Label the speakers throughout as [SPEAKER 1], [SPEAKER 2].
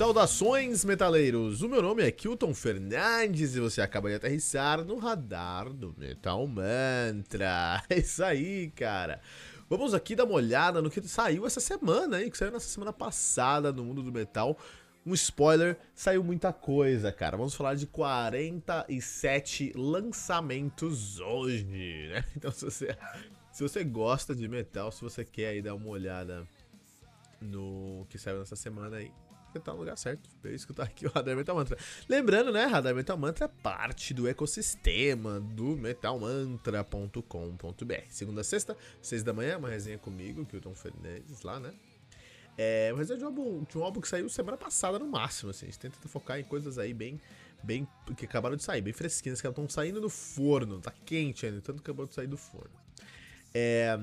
[SPEAKER 1] Saudações, metaleiros! O meu nome é Kilton Fernandes e você acaba de aterrissar no radar do Metal Mantra. É isso aí, cara. Vamos aqui dar uma olhada no que saiu essa semana, hein? Que saiu nessa semana passada no mundo do metal. Um spoiler, saiu muita coisa, cara. Vamos falar de 47 lançamentos hoje, né? Então, se você, se você gosta de metal, se você quer aí dar uma olhada no que saiu nessa semana aí, você tá no lugar certo. Veio escutar aqui o Radar Metal Mantra. Lembrando, né, Radar Metal Mantra é parte do ecossistema do metalmantra.com.br. Segunda a sexta, seis da manhã, uma resenha comigo, Kilton Fernandes, lá, né? É, mas é de um, álbum, de um álbum que saiu semana passada no máximo, assim. A gente tenta focar em coisas aí bem, bem que acabaram de sair, bem fresquinhas, que estão saindo do forno, tá quente ainda, tanto que acabou de sair do forno. É,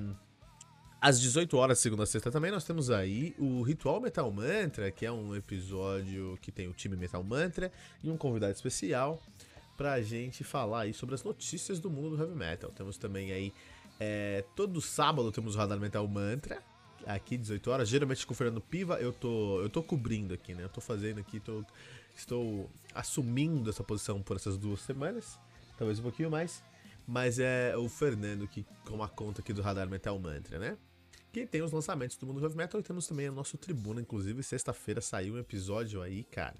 [SPEAKER 1] às 18 horas, segunda a sexta também, nós temos aí o Ritual Metal Mantra, que é um episódio que tem o time Metal Mantra e um convidado especial pra gente falar aí sobre as notícias do mundo do heavy metal. Temos também aí, é, todo sábado temos o Radar Metal Mantra, aqui 18 horas, geralmente com o Fernando Piva, eu tô, eu tô cobrindo aqui, né? Eu tô fazendo aqui, tô, estou assumindo essa posição por essas duas semanas, talvez um pouquinho mais. Mas é o Fernando que com a conta aqui do Radar Metal Mantra, né? Que tem os lançamentos do mundo heavy metal e temos também a nossa tribuna, inclusive sexta-feira saiu um episódio aí, cara.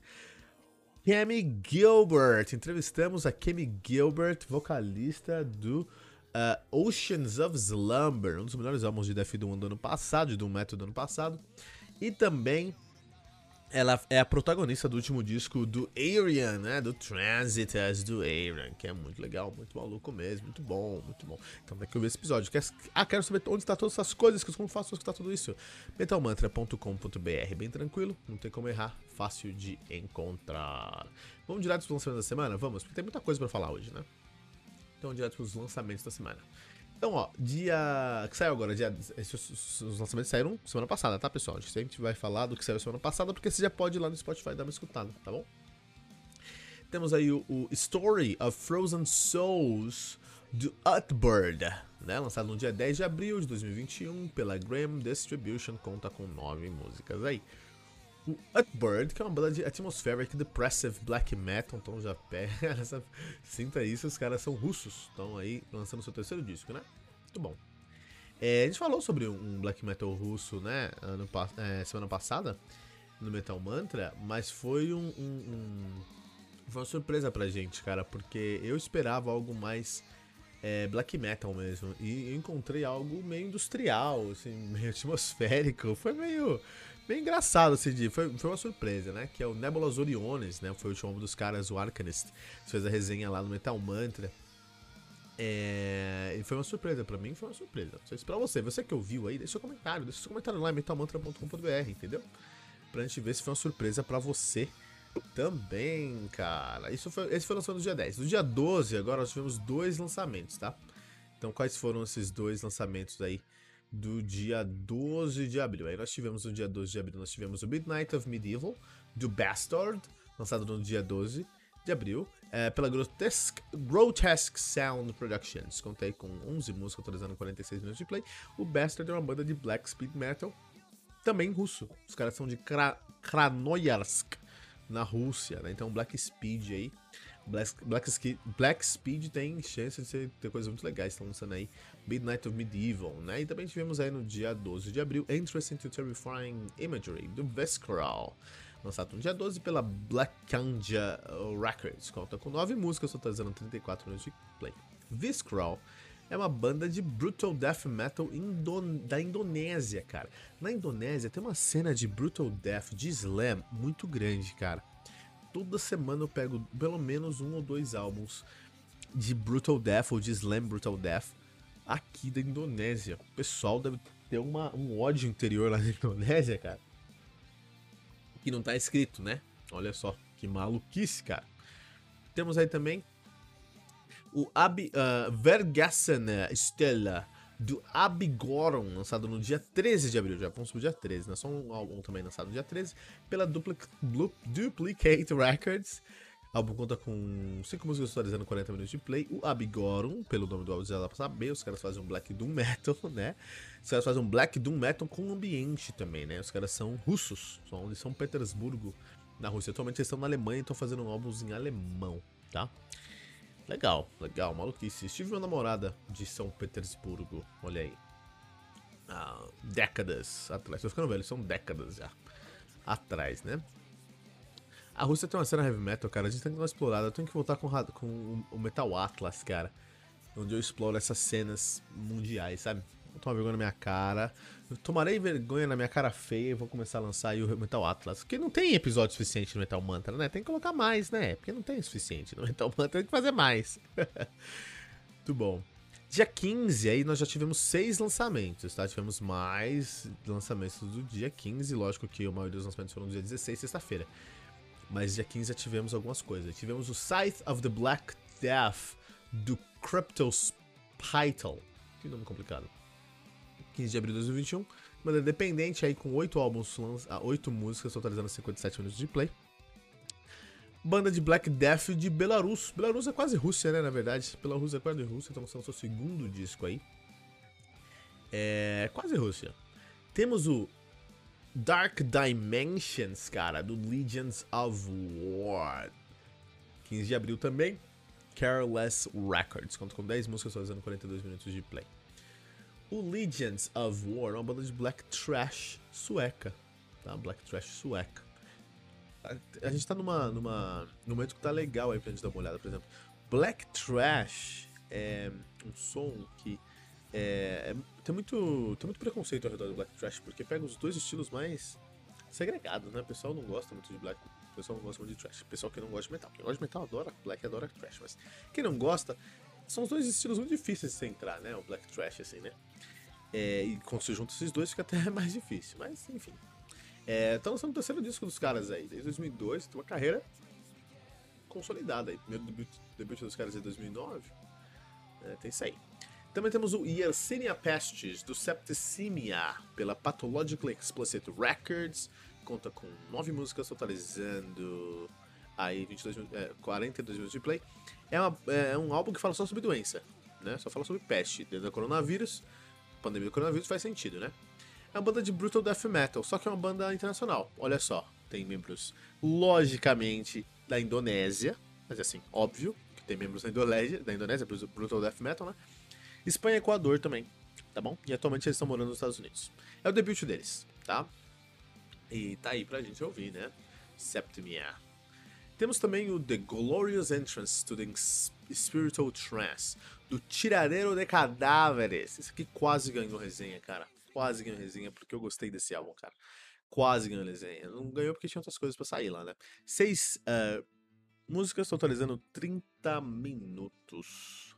[SPEAKER 1] Kemi Gilbert, entrevistamos a Kemi Gilbert, vocalista do uh, Oceans of Slumber, um dos melhores álbuns de Death do ano passado, Doom Metal do ano passado, e também ela é a protagonista do último disco do Arian, né? Do Transitas do Arian, que é muito legal, muito maluco mesmo, muito bom, muito bom. Então tem que ouvir esse episódio. Quer, ah, quero saber onde está todas essas coisas, como faço para escutar tudo isso. metalmantra.com.br, bem tranquilo, não tem como errar, fácil de encontrar. Vamos direto para os lançamentos da semana? Vamos, porque tem muita coisa para falar hoje, né? Então direto para os lançamentos da semana. Então, ó, dia. que saiu agora? Dia... Os lançamentos saíram semana passada, tá, pessoal? A gente vai falar do que saiu semana passada, porque você já pode ir lá no Spotify dar uma escutada, tá bom? Temos aí o, o Story of Frozen Souls do Utbird, né? Lançado no dia 10 de abril de 2021 pela Graham Distribution, conta com nove músicas aí. O Utbird, que é uma banda de atmospheric depressive black metal, então já pega essa, sinta isso, os caras são russos, estão aí lançando seu terceiro disco, né? Muito bom. É, a gente falou sobre um black metal russo, né, ano, é, semana passada, no Metal Mantra, mas foi um, um, um, foi uma surpresa pra gente, cara, porque eu esperava algo mais é, black metal mesmo, e encontrei algo meio industrial, assim, meio atmosférico, foi meio bem engraçado esse dia. Foi, foi uma surpresa, né? Que é o Nebulas Oriones, né? Foi o último dos caras, o Arcanist. Fez a resenha lá no Metal Mantra. É... E foi uma surpresa, pra mim foi uma surpresa. Não sei se pra você, você que ouviu aí, deixa seu comentário, deixa seu comentário lá em metalmantra.com.br, entendeu? Pra gente ver se foi uma surpresa pra você também, cara. Isso foi, esse foi lançado no dia 10. No dia 12, agora nós tivemos dois lançamentos, tá? Então, quais foram esses dois lançamentos aí? Do dia 12 de abril. Aí nós tivemos no dia 12 de abril, nós tivemos o Midnight of Medieval, do Bastard, lançado no dia 12 de abril, é, pela Grotesque, Grotesque Sound Productions. Contei com 11 músicas, atualizando 46 minutos de play. O Bastard é uma banda de black speed metal, também russo. Os caras são de Kra Krasnoyarsk, na Rússia, né? Então Black Speed aí Black, Black, Black Speed tem chance de ser, ter coisas muito legais. Estão lançando aí Midnight of Medieval, né? E também tivemos aí no dia 12 de abril Interest into Terrifying Imagery, do Vescral. Lançado no dia 12 pela Black Kanja Records. Conta com 9 músicas, totalizando 34 minutos de play. Visceral é uma banda de brutal death metal da Indonésia, cara. Na Indonésia tem uma cena de brutal death, de slam, muito grande, cara toda semana eu pego pelo menos um ou dois álbuns de Brutal Death ou de Slam Brutal Death aqui da Indonésia. O pessoal deve ter uma, um ódio interior lá na Indonésia, cara. Que não tá escrito, né? Olha só, que maluquice, cara. Temos aí também o Abi, uh, Vergassen Stella do Abigoron, lançado no dia 13 de abril, já vamos pro dia 13, né? Só um álbum também lançado no dia 13, pela Duplic Duplicate Records. O álbum conta com 5 músicas atualizando 40 minutos de play. O Abigoron, pelo nome do álbum já dá pra saber, os caras fazem um Black Doom Metal, né? Os caras fazem um Black Doom Metal com ambiente também, né? Os caras são russos, são de São Petersburgo, na Rússia. Atualmente eles estão na Alemanha e estão fazendo álbum em alemão, tá? Legal, legal, maluquice. Estive uma namorada de São Petersburgo, olha aí. Ah, décadas atrás. Tô ficando velho, são décadas já. Atrás, né? A Rússia tem uma cena heavy metal, cara. A gente tem que dar uma explorada. Eu tenho que voltar com, com o Metal Atlas, cara. Onde eu exploro essas cenas mundiais, sabe? Vou tomar vergonha na minha cara. Eu tomarei vergonha na minha cara feia e vou começar a lançar aí o Metal Atlas. Porque não tem episódio suficiente no Metal Mantra, né? Tem que colocar mais, né? Porque não tem o suficiente no Metal Mantra, tem que fazer mais. Muito bom. Dia 15, aí nós já tivemos seis lançamentos, tá? Tivemos mais lançamentos do dia 15. Lógico que a maioria dos lançamentos foram no dia 16, sexta-feira. Mas dia 15 já tivemos algumas coisas. Tivemos o Scythe of the Black Death do Cryptos Python. Que nome complicado. 15 de abril de 2021. Banda independente aí com 8 álbuns, 8 músicas, totalizando 57 minutos de play. Banda de Black Death de Belarus. Belarus é quase Rússia, né, na verdade. Belarus é quase Rússia, então lançando seu segundo disco aí. É quase Rússia. Temos o Dark Dimensions, cara, do Legions of War. 15 de abril também. Careless Records, conta com 10 músicas, totalizando 42 minutos de play. O Legions of War é uma banda de black trash sueca, tá? Black trash sueca. A, a gente tá numa, numa, num momento que tá legal aí pra gente dar uma olhada, por exemplo. Black trash é um som que é, é, tem, muito, tem muito preconceito ao redor do black trash, porque pega os dois estilos mais segregados, né? O pessoal não gosta muito de black, o pessoal não gosta muito de trash. O pessoal que não gosta de metal, quem gosta de metal adora black, adora trash, mas quem não gosta, são os dois estilos muito difíceis de você entrar, né? O black trash, assim, né? É, e quando se junta esses dois fica até mais difícil, mas enfim. É, tá lançando o terceiro disco dos caras aí, desde 2002, tem uma carreira consolidada aí. Primeiro debut, debut dos caras em 2009, é, tem isso aí. Também temos o Yersinia Pestes, do Septicemia, pela Pathological Explicit Records, conta com nove músicas, totalizando aí 22, é, 42 minutos de play. É, uma, é um álbum que fala só sobre doença, né? Só fala sobre peste, dentro do coronavírus, pandemia do coronavírus faz sentido, né? É uma banda de brutal death metal, só que é uma banda internacional. Olha só, tem membros logicamente da Indonésia, mas assim, óbvio que tem membros da Indonésia, da Indonésia, brutal death metal, né? Espanha e Equador também, tá bom? E atualmente eles estão morando nos Estados Unidos. É o debut deles, tá? E tá aí pra gente ouvir, né? Septimia. Temos também o The Glorious Entrance to the Spiritual Trance, do Tiradeiro de Cadáveres. Esse aqui quase ganhou resenha, cara. Quase ganhou resenha, porque eu gostei desse álbum, cara. Quase ganhou resenha. Não ganhou porque tinha outras coisas para sair lá, né? Seis uh, músicas totalizando 30 minutos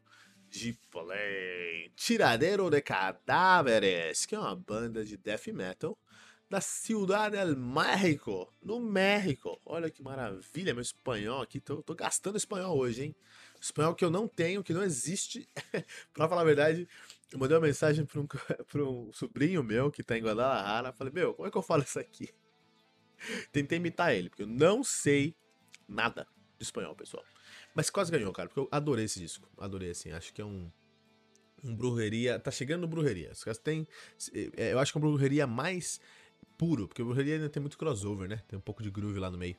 [SPEAKER 1] de play. Tiradeiro de Cadáveres, que é uma banda de death metal da Ciudad del México, no México. Olha que maravilha, meu espanhol aqui. Tô, tô gastando espanhol hoje, hein? Espanhol que eu não tenho, que não existe. pra falar a verdade, eu mandei uma mensagem pra um, pra um sobrinho meu que tá em Guadalajara. Falei, meu, como é que eu falo isso aqui? Tentei imitar ele, porque eu não sei nada de espanhol, pessoal. Mas quase ganhou, cara, porque eu adorei esse disco. Adorei, assim. Acho que é um. Um brujeria. Tá chegando no brujeria. Os caras têm. É, eu acho que é uma brujeria mais puro, porque brujeria ainda tem muito crossover, né? Tem um pouco de groove lá no meio.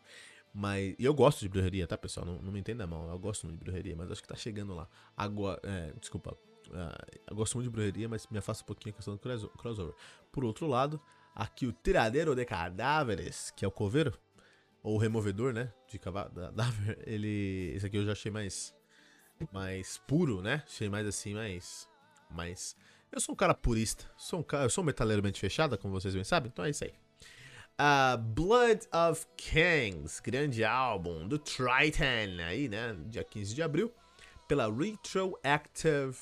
[SPEAKER 1] Mas. E eu gosto de brujeria, tá, pessoal? Não, não me entenda mal. Eu gosto muito de brujeria, mas acho que tá chegando lá. Agora. É, desculpa. Uh, eu gosto muito de brujeria, mas me afasta um pouquinho a questão do crossover. Por outro lado, aqui o tiradeiro de cadáveres, que é o coveiro, ou removedor, né? De cadáver, ele. Esse aqui eu já achei mais. Mais puro, né? Achei mais assim, mais. Mais eu sou um cara purista, sou um cara, eu sou um metaleiro mente fechada, como vocês bem sabem, então é isso aí. Uh, Blood of Kings, grande álbum do Triton, aí, né, dia 15 de abril, pela Retroactive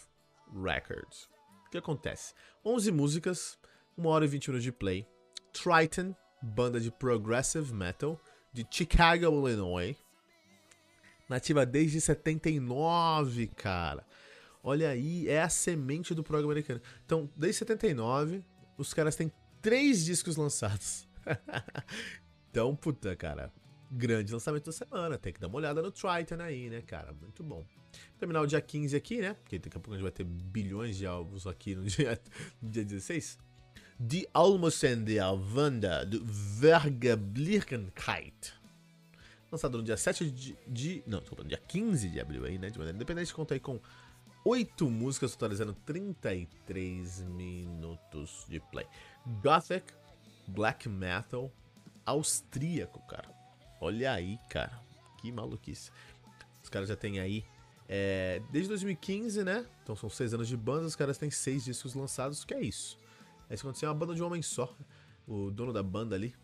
[SPEAKER 1] Records. O que acontece? 11 músicas, 1 hora e 20 minutos de play. Triton, banda de progressive metal de Chicago, Illinois. Nativa desde 79, cara. Olha aí, é a semente do prog americano. Então, desde 79, os caras têm três discos lançados. então, puta, cara, grande lançamento da semana. Tem que dar uma olhada no Triton aí, né, cara? Muito bom. Terminar o dia 15 aqui, né? Porque daqui a pouco a gente vai ter bilhões de álbuns aqui no dia, no dia 16. Die Almosen der Wanda, do Vergeblichkeit. lançado no dia 7 de. de não, desculpa, no dia 15 de abril aí, né? De maneira independente, conta aí com 8 músicas, totalizando 33 minutos de play. Gothic, Black Metal, austríaco, cara. Olha aí, cara. Que maluquice. Os caras já têm aí. É, desde 2015, né? Então são 6 anos de banda, os caras têm 6 discos lançados, que é isso. É isso aconteceu, é uma banda de um homem só. O dono da banda ali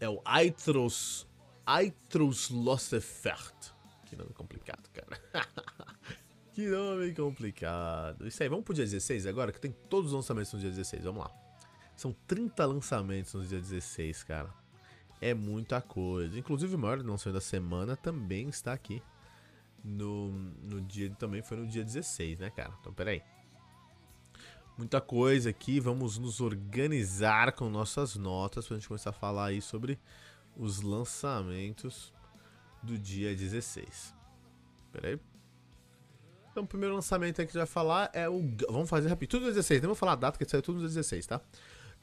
[SPEAKER 1] é o Aitros. Aitros Lossefert. Que nome complicado, cara. que nome complicado. Isso aí, vamos pro dia 16 agora, que tem todos os lançamentos no dia 16. Vamos lá. São 30 lançamentos no dia 16, cara. É muita coisa. Inclusive, o maior lançamento da semana também está aqui. No, no dia. Também foi no dia 16, né, cara? Então, peraí. Muita coisa aqui. Vamos nos organizar com nossas notas pra gente começar a falar aí sobre os lançamentos do dia 16. Peraí. Então, o primeiro lançamento que a gente vai falar é o. Vamos fazer rápido. Tudo no 16. Nem vou falar a data, que saiu tudo no 16, tá?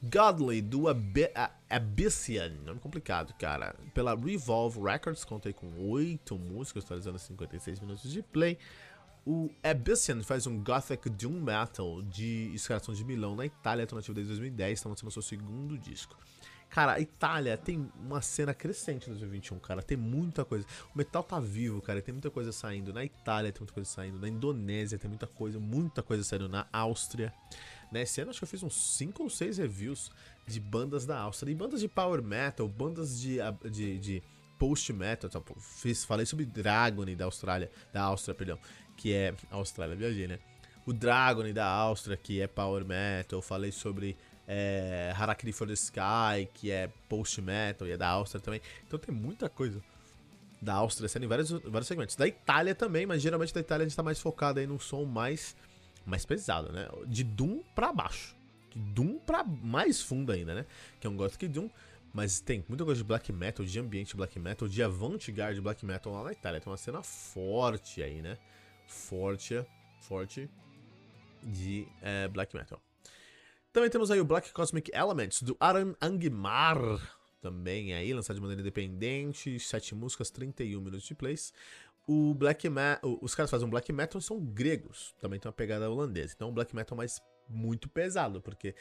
[SPEAKER 1] Godly, do Ab Abyssian, nome complicado, cara. Pela Revolve Records, contei com 8 músicas, totalizando 56 minutos de play. O Abyssian faz um Gothic Doom Metal de escalação de Milão na Itália, atuativo desde 2010, está lançando seu segundo disco. Cara, a Itália tem uma cena crescente em 2021, cara. Tem muita coisa. O metal tá vivo, cara. Tem muita coisa saindo. Na Itália tem muita coisa saindo. Na Indonésia tem muita coisa. Muita coisa saindo. Na Áustria. Nesse ano acho que eu fiz uns 5 ou 6 reviews de bandas da Áustria. E bandas de power metal, bandas de, de, de post metal. Tipo, fiz, falei sobre Dragony da Austrália. Da Áustria, perdão. Que é. Austrália, viajei, né? O Dragony da Áustria, que é power metal. Falei sobre é, Harakiri for the Sky, que é post metal e é da Áustria também. Então tem muita coisa da Áustria sendo em vários, vários segmentos. Da Itália também, mas geralmente da Itália a gente tá mais focado aí num som mais, mais pesado, né? De Doom pra baixo. De Doom pra mais fundo ainda, né? Que é um Gothic Doom. Mas tem muita coisa de black metal, de ambiente black metal, de avant-garde black metal lá na Itália. Tem uma cena forte aí, né? Forte, forte de é, black metal. Também temos aí o Black Cosmic Elements, do Aran Angmar, também aí, lançado de maneira independente, 7 músicas, 31 minutos de plays. O Black os caras fazem um Black Metal são gregos, também tem uma pegada holandesa. Então, um Black Metal mais muito pesado, porque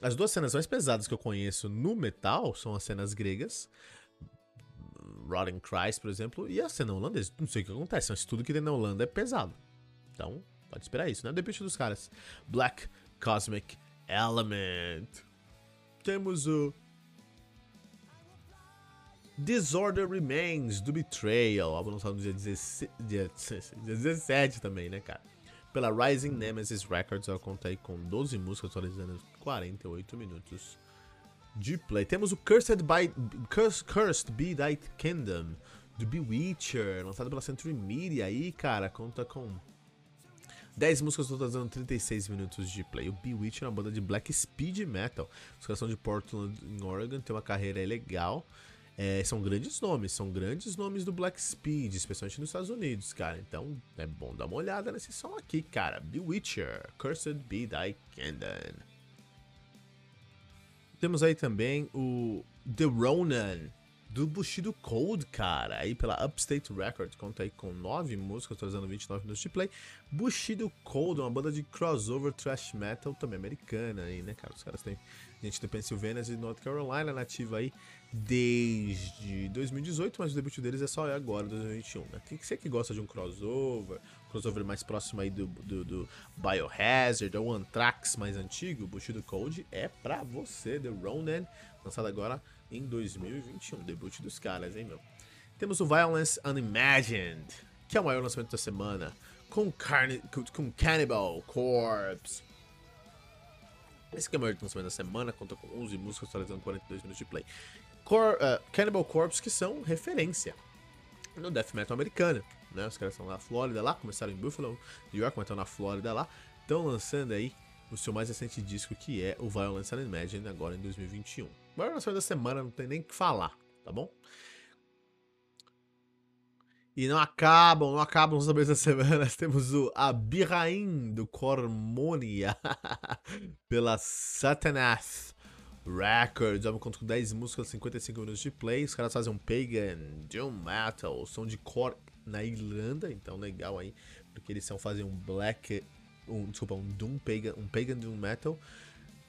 [SPEAKER 1] as duas cenas mais pesadas que eu conheço no metal são as cenas gregas, Rotten Christ, por exemplo, e a cena holandesa. Não sei o que acontece, mas tudo que tem na Holanda é pesado. Então, pode esperar isso, né? Depende dos caras. Black Cosmic Element. Temos o Disorder Remains, do Betrayal, álbum lançado no dia, 16, dia 17 também, né, cara? Pela Rising Nemesis Records, ela conta aí com 12 músicas, atualizando 48 minutos de play. Temos o Cursed, by, Cursed Be Thy Kingdom, do Bewitcher, lançado pela Century Media aí, cara, conta com 10 músicas totalizando 36 minutos de play. O Bewitch é uma banda de black speed metal. Os caras são de Portland, em Oregon, tem uma carreira legal. É, são grandes nomes, são grandes nomes do Black Speed, especialmente nos Estados Unidos, cara. Então é bom dar uma olhada nesse som aqui, cara. Bewitcher, Cursed Be Thy Candon. Temos aí também o The Ronan, do Bushido Code, cara, aí pela Upstate Records, conta aí com 9 músicas, atualizando 29 minutos de play. Bushido Code, uma banda de crossover thrash metal também americana aí, né, cara? Os caras têm gente da Pennsylvania e North Carolina nativa aí desde 2018, mas o debut deles é só agora, 2021, né? Tem que que gosta de um crossover, crossover mais próximo aí do, do, do Biohazard ou Anthrax mais antigo, Bushido Code é pra você, The Ronan, lançado agora em 2021. Debut dos caras, hein, meu? Temos o Violence Unimagined, que é o maior lançamento da semana, com, carne, com Cannibal Corpse. Esse que é o maior lançamento da semana, conta com 11 músicas, atualizando 42 minutos de play. Cor, uh, Cannibal Corpse, que são referência no death metal americano. Né? Os caras estão na Flórida lá, começaram em Buffalo, New York, mas estão na Flórida lá. Estão lançando aí o seu mais recente disco, que é o Violence Unimagined, agora em 2021 maior lançamento da semana, não tem nem o que falar, tá bom? E não acabam, não acabam os lançamentos da semana. Temos o Abirraim do Cormonia pela Satanath. Records. O álbum conta com 10 músicas, 55 minutos de play. Os caras fazem um pagan, doom metal, som de core na Irlanda, então legal aí, porque eles são fazer um black, um, desculpa, um doom pagan, um pagan doom metal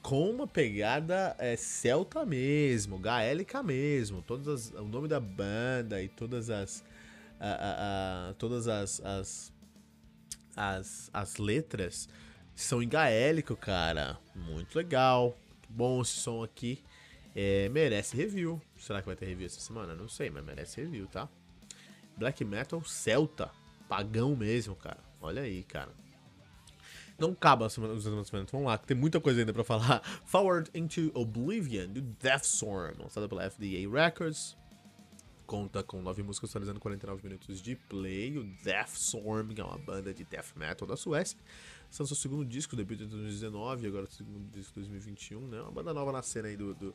[SPEAKER 1] com uma pegada é, celta mesmo, gaélica mesmo. Todas as, o nome da banda e todas as a, a, a, todas as, as as, as letras são em gaélico, cara. Muito legal. Bom esse som aqui. É, merece review. Será que vai ter review essa semana? Não sei, mas merece review, tá? Black Metal Celta. Pagão mesmo, cara. Olha aí, cara. Não acaba os lançamentos. Vamos lá, tem muita coisa ainda pra falar. Forward into Oblivion, do Deathstorm, lançada pela FDA Records. Conta com 9 músicas, totalizando 49 minutos de play. O Deathstorm, que é uma banda de death metal da Suécia. São seu segundo disco, debut de 2019, agora o segundo disco de 2021, né? Uma banda nova na cena aí do, do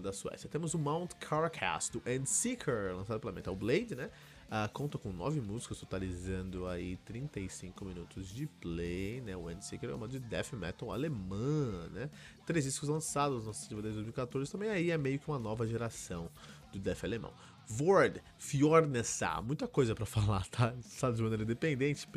[SPEAKER 1] da Suécia. Temos o Mount Carcass, do Endseeker, lançado pela Metal Blade, né? Uh, conta com nove músicas, totalizando aí 35 minutos de play, né? O Endseeker é uma de death metal alemã, né? Três discos lançados no de 2014, também aí é meio que uma nova geração do death alemão. Vord, Fjordnessa, muita coisa para falar, tá? Está de maneira independente,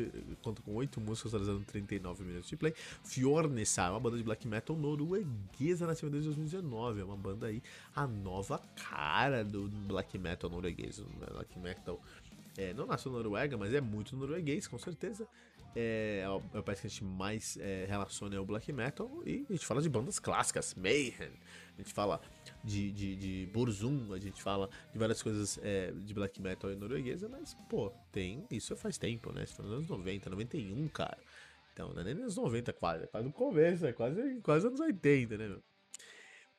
[SPEAKER 1] conta com 8 músicas, totalizando 39 minutos de play. Fjordnessa é uma banda de black metal norueguesa nativa desde 2019, é uma banda aí, a nova cara do black metal norueguês, black metal é, não nasceu na Noruega, mas é muito norueguês, com certeza. É, é, o país que a gente mais é, relaciona ao black metal. E a gente fala de bandas clássicas, Mayhem, a gente fala de, de, de Burzum, a gente fala de várias coisas é, de black metal e norueguesa, mas, pô, tem. Isso faz tempo, né? Isso foi nos anos 90, 91, cara. Então, não é nem nos 90 quase, é quase no começo, é quase, quase anos 80, né, meu?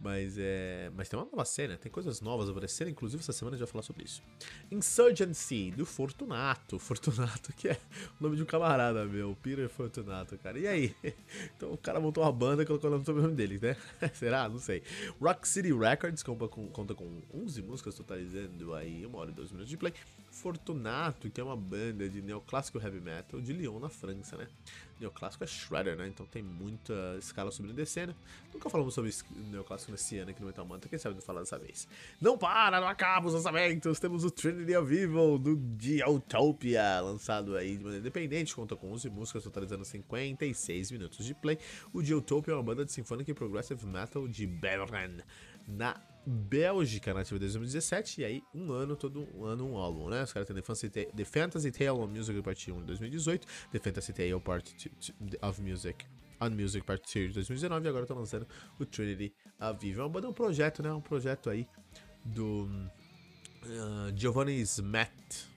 [SPEAKER 1] Mas é. Mas tem uma nova cena, tem coisas novas aparecendo, inclusive essa semana a gente vai falar sobre isso. Insurgency, do Fortunato. Fortunato, que é o nome de um camarada meu, Peter Fortunato, cara. E aí? Então o cara montou uma banda e colocou o nome sobre o nome dele, né? Será? Não sei. Rock City Records conta com, conta com 11 músicas, totalizando aí uma hora e dois minutos de play. Fortunato, que é uma banda de neoclássico heavy metal de Lyon, na França, né? Neoclássico é Shredder, né? Então tem muita escala e descendo. Nunca falamos sobre neoclássico nesse ano aqui no Metal Mantra, quem sabe não falar dessa vez. Não para, não acaba os lançamentos! Temos o Trinity of Evil do Geotopia, lançado aí de maneira independente, conta com 11 músicas, totalizando 56 minutos de play. O Geotopia é uma banda de Symphonic Progressive Metal de Beveren, na Bélgica nativa desde 2017, e aí um ano, todo um ano um álbum, né? Os caras têm The Fantasy, The Tale on Music Part 1 de 2018, The Fantasy Tale Part 2 of Music on Music Part 2 de 2019, e agora estão lançando o Trinity a. É banda, um projeto, né? Um projeto aí do uh, Giovanni Smet,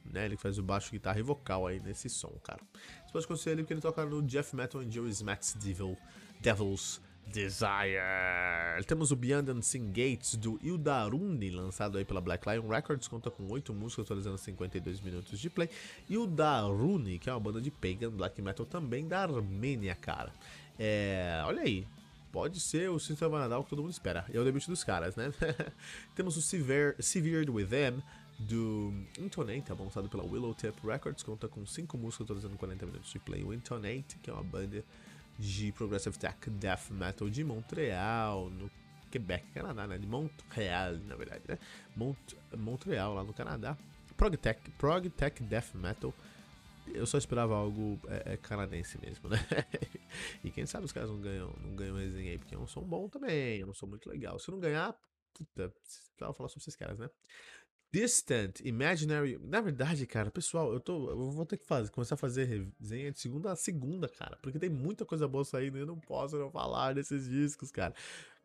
[SPEAKER 1] né? Ele faz o baixo, guitarra e vocal aí nesse som, cara. Você pode conhecer ele porque ele toca no Jeff Metal e Joe Smet's Devil, Devils Desire. Temos o Beyond Unseen Gates do Ildaruni, lançado aí pela Black Lion Records, conta com 8 músicas, atualizando 52 minutos de play. E o Daruni, que é uma banda de pagan black metal também da Armênia, cara. É, olha aí, pode ser o System of Nadal que todo mundo espera. É o debut dos caras, né? Temos o Severe, Severed With Them, do Intonate, lançado pela Willow Tip Records, conta com 5 músicas, atualizando 40 minutos de play. O Intonate, que é uma banda de Progressive Tech Death Metal de Montreal, no Quebec, Canadá, né? De Montreal, na verdade, né? Mont Montreal, lá no Canadá. Prog Tech, Death Metal. Eu só esperava algo é, é, canadense mesmo, né? e quem sabe os caras não ganham, não ganham resenha aí, porque é um som bom também, é um som muito legal. Se não ganhar, puta, precisava falar sobre esses caras, né? Distant, Imaginary. Na verdade, cara, pessoal, eu tô. Eu vou ter que fazer, começar a fazer resenha de segunda a segunda, cara. Porque tem muita coisa boa saindo e eu não posso não falar desses discos, cara.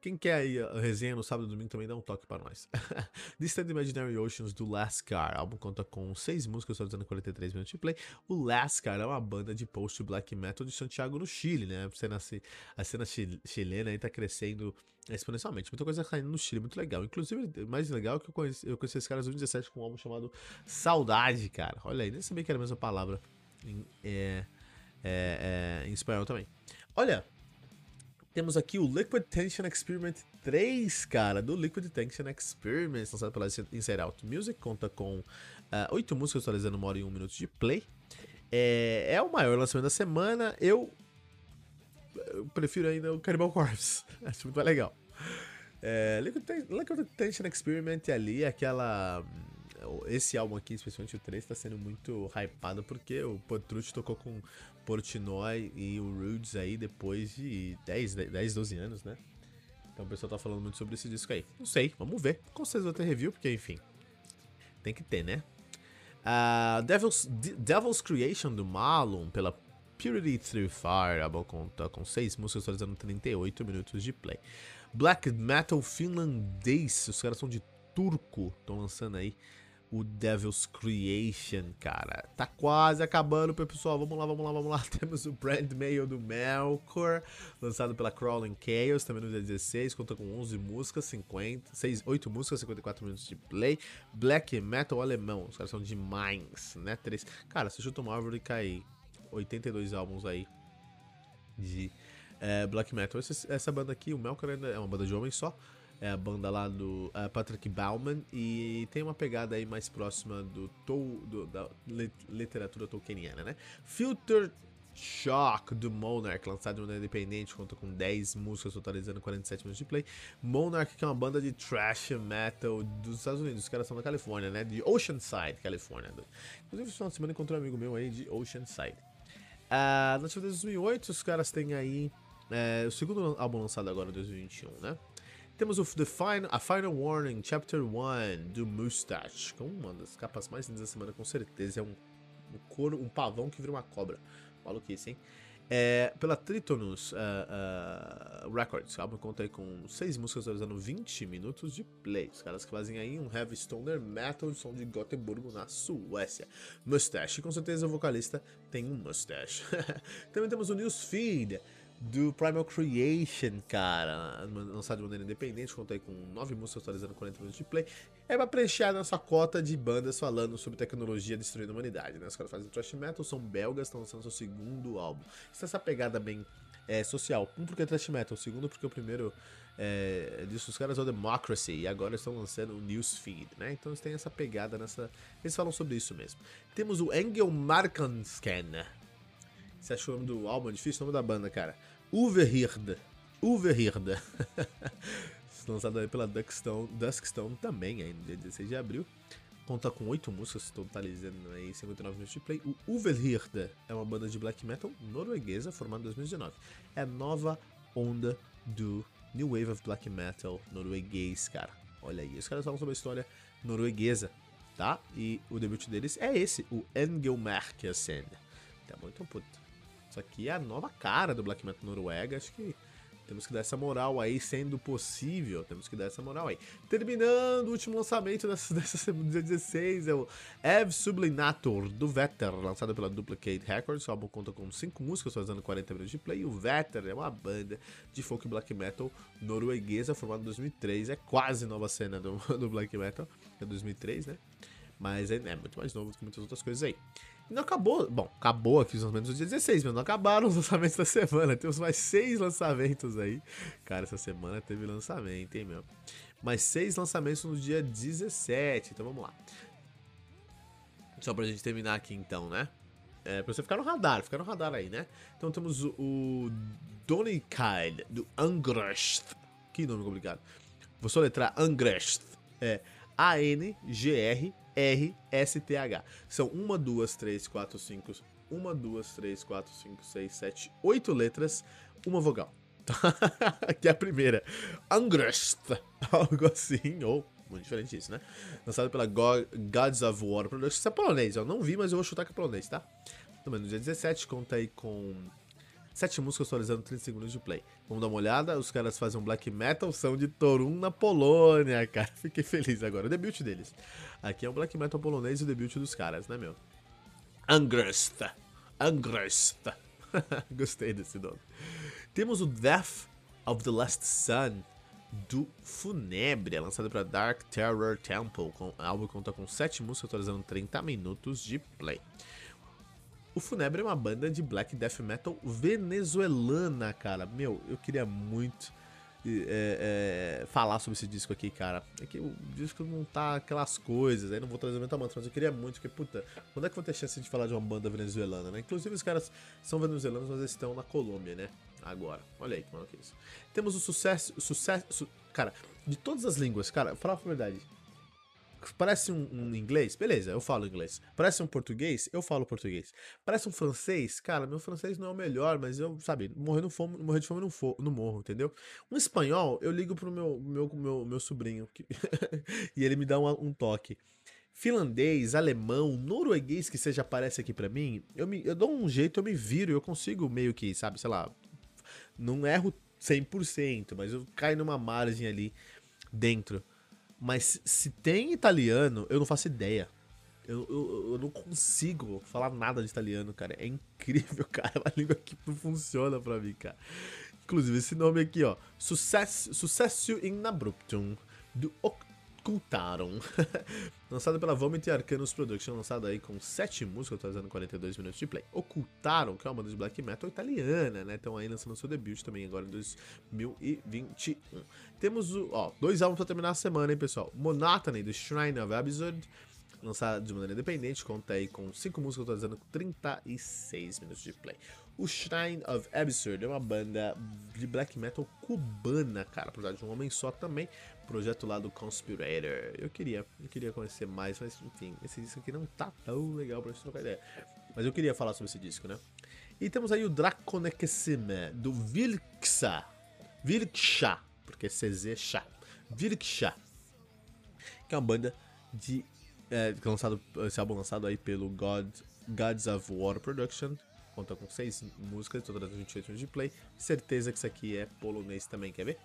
[SPEAKER 1] Quem quer aí a resenha no sábado e domingo também dá um toque para nós. Distant Imaginary Oceans do Lascar. O álbum conta com seis músicas, só dizendo 43 minutos de play. O Lascar é uma banda de post-black metal de Santiago, no Chile, né? A cena, a cena chilena aí tá crescendo exponencialmente. Muita coisa saindo no Chile, muito legal. Inclusive, mais legal é que eu conheci, eu conheci esses caras no 2017 com um álbum chamado Saudade, cara. Olha aí, nem sabia que era a mesma palavra em, é, é, é, em espanhol também. Olha, temos aqui o Liquid Tension Experiment 3, cara, do Liquid Tension Experiment, lançado pela Inside Out Music, conta com uh, ah, 8 músicas atualizando uma hora e um minuto de play. É, é, o maior lançamento da semana, eu, eu prefiro ainda o Cannibal Corpse, acho muito legal. É, Liquid, Liquid Tension Experiment ali, aquela. Esse álbum aqui, especialmente o 3, tá sendo muito hypado porque o Potrucci tocou com Portnoy e o Rudes aí depois de 10, 10, 12 anos, né? Então o pessoal tá falando muito sobre esse disco aí. Não sei, vamos ver. Com certeza vai ter review, porque enfim. Tem que ter, né? Uh, Devil's, Devil's Creation do Malum, pela Purity Through Fire, a boa conta com 6 músicas, atualizando 38 minutos de play. Black Metal finlandês, os caras são de turco, estão lançando aí o Devil's Creation, cara. Tá quase acabando, pessoal. Vamos lá, vamos lá, vamos lá. Temos o Brand Mail do Melkor, lançado pela Crawling Chaos, também no dia 16. Conta com 11 músicas, 50, 6, 8 músicas, 54 minutos de play. Black Metal alemão, os caras são de Mainz, né? 3. Cara, se chuta uma árvore e cai 82 álbuns aí de é, Black Metal. Essa, essa banda aqui, o Melkor, é uma banda de homens só é a banda lá do uh, Patrick Bauman e tem uma pegada aí mais próxima do, do da literatura tolkieniana, né? Filter Shock do Monarch, lançado no independente, conta com 10 músicas, totalizando 47 minutos de play. Monarch, que é uma banda de thrash metal dos Estados Unidos, os caras são da Califórnia, né? De Oceanside, Califórnia. Inclusive, no final de semana encontrei um amigo meu aí de Oceanside. Uh, na de 2008, os caras têm aí é, o segundo álbum lançado agora em 2021, né? Temos o The Final, a Final Warning, Chapter 1, do Mustache, com uma das capas mais lindas da semana, com certeza. É um, um couro, um pavão que vira uma cobra. Maluquice, hein? É, pela Tritonus uh, uh, Records, o álbum conta aí com 6 músicas usando 20 minutos de play. Os caras que fazem aí um heavy stoner metal som de Gotemburgo, na Suécia. Mustache, com certeza o vocalista tem um mustache. Também temos o Newsfeed do Primal Creation, cara, lançado de maneira independente, contei com 9 músicas atualizando 40 minutos de play. É pra preencher a nossa cota de bandas falando sobre tecnologia destruindo a humanidade, né? Os caras fazem thrash metal, são belgas, estão lançando seu segundo álbum. Isso é essa pegada bem é, social. Um, porque é thrash metal, segundo, porque o primeiro é, disso, os caras é o Democracy, e agora estão lançando o Newsfeed, né? Então eles têm essa pegada nessa. Eles falam sobre isso mesmo. Temos o Engel Markansken. Você achou o nome do álbum? É difícil o nome da banda, cara. Uverhirda. Uverhirda. Lançado pela Duskstone, Duskstone também, no dia 16 de abril. Conta com 8 músicas, totalizando aí 59 minutos de play. O Uverhirda é uma banda de black metal norueguesa formada em 2019. É a nova onda do New Wave of Black Metal norueguês, cara. Olha aí, os caras falam sobre a história norueguesa, tá? E o debut deles é esse, o Engelmerkesen. Tá muito puto. Isso aqui é a nova cara do Black Metal Noruega. Acho que temos que dar essa moral aí, sendo possível. Temos que dar essa moral aí. Terminando, o último lançamento dessa, dessa dia 16 é o Ev Sublinator do Vetter, lançado pela Duplicate Records. O álbum conta com 5 músicas, fazendo 40 minutos de play. O Vetter é uma banda de folk black metal norueguesa, formada em 2003. É quase nova cena do, do black metal, é 2003, né? Mas é, é muito mais novo do que muitas outras coisas aí. Não acabou. Bom, acabou aqui os lançamentos do dia 16, mas não acabaram os lançamentos da semana. Temos mais seis lançamentos aí. Cara, essa semana teve lançamento, hein, meu? Mais seis lançamentos no dia 17. Então vamos lá. Só pra gente terminar aqui então, né? É, pra você ficar no radar, ficar no radar aí, né? Então temos o, o Donnikide, do Angresth. Que nome complicado. Vou soletrar Angresth. É A-N-G-R R-S-T-H. São 1, 2, 3, 4, 5, 1, 2, 3, 4, 5, 6, 7, 8 letras, uma vogal. que é a primeira. Angrest. Algo assim, ou muito diferente isso, né? Lançado pela Gods of War Productions. Isso é polonês, eu não vi, mas eu vou chutar que é polonês, tá? Também no dia 17, conta aí com 7 músicas atualizando 30 segundos de play. Vamos dar uma olhada, os caras fazem um black metal, são de Torun na Polônia, cara. Fiquei feliz agora, o debut deles. Aqui é um black metal polonês e o debut dos caras, né, meu? Angrest. Angrest. Gostei desse nome. Temos o Death of the Last Sun do Funebria, lançado para Dark Terror Temple. Com, o álbum conta com 7 músicas atualizando 30 minutos de play. O Funebre é uma banda de black death metal venezuelana, cara. Meu, eu queria muito é, é, falar sobre esse disco aqui, cara. É que o disco não tá aquelas coisas, aí não vou trazer muita mantra, mas eu queria muito, porque, puta, quando é que eu vou ter chance de falar de uma banda venezuelana, né? Inclusive os caras são venezuelanos, mas eles estão na Colômbia, né? agora. Olha aí que maluco é isso. Temos o sucesso. sucesso su, cara, de todas as línguas, cara, fala a verdade. Parece um, um, inglês? Beleza, eu falo inglês. Parece um português? Eu falo português. Parece um francês? Cara, meu francês não é o melhor, mas eu, sabe, morrer, fome, morrer de fome não, for, não morro, entendeu? Um espanhol, eu ligo pro meu, meu, meu, meu sobrinho que... e ele me dá um, um toque finlandês, alemão, norueguês que seja aparece aqui para mim, eu, me, eu dou um jeito, eu me viro, eu consigo meio que, sabe, sei lá, não erro 100%, mas eu caio numa margem ali dentro. Mas se tem italiano, eu não faço ideia. Eu, eu, eu, não consigo falar nada de italiano, cara. É incrível, cara. A língua aqui não funciona pra mim, cara. Inclusive, esse nome aqui, ó. Sucesso, Sucesso in Abruptum. Do Ocultaram. lançado pela Vomit Arcanus Production. Lançado aí com 7 músicas, atualizando 42 minutos de play. Ocultaram, que é uma de black metal italiana, né? Estão aí lançando seu debut também agora em 2021. Temos o, ó, dois álbuns pra terminar a semana, hein, pessoal? Monotony, do Shrine of Absurd, lançado de maneira independente, conta aí com 5 músicas, atualizando 36 minutos de play. O Shrine of Absurd é uma banda de black metal cubana, cara, projeto de um homem só também, projeto lá do Conspirator. Eu queria, eu queria conhecer mais, mas enfim, esse disco aqui não tá tão legal pra gente trocar ideia. Mas eu queria falar sobre esse disco, né? E temos aí o Draconexime, do Vilksa. Vilksha porque CZ Chá. Virksha, que é uma banda de. É, lançado, esse álbum lançado aí pelo God, Gods of War Production. Conta com seis músicas, todas as 28 minutos de play. Certeza que isso aqui é polonês também, quer ver?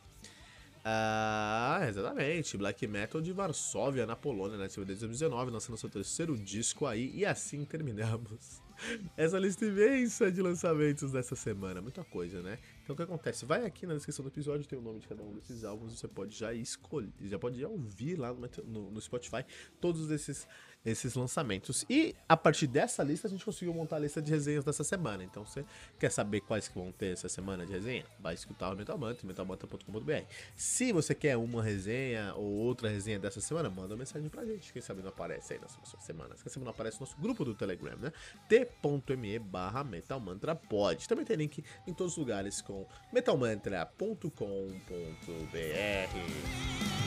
[SPEAKER 1] Ah, exatamente. Black Metal de Varsóvia, na Polônia, né? 2019, lançando seu terceiro disco aí. E assim terminamos essa lista imensa de lançamentos dessa semana. Muita coisa, né? Então o que acontece? Vai aqui na descrição do episódio, tem o nome de cada um desses álbuns, você pode já escolher, já pode já ouvir lá no, no, no Spotify todos esses esses lançamentos. E a partir dessa lista a gente conseguiu montar a lista de resenhas dessa semana. Então você quer saber quais que vão ter essa semana de resenha? Vai escutar o Metal Mantra, metalmantra.com.br. Se você quer uma resenha ou outra resenha dessa semana, manda uma mensagem pra gente. Quem sabe não aparece aí nas próximas semanas. Quem sabe não aparece no nosso grupo do Telegram, né? t.me barra metalmantrapod. Também tem link em todos os lugares com metalmantra.com.br.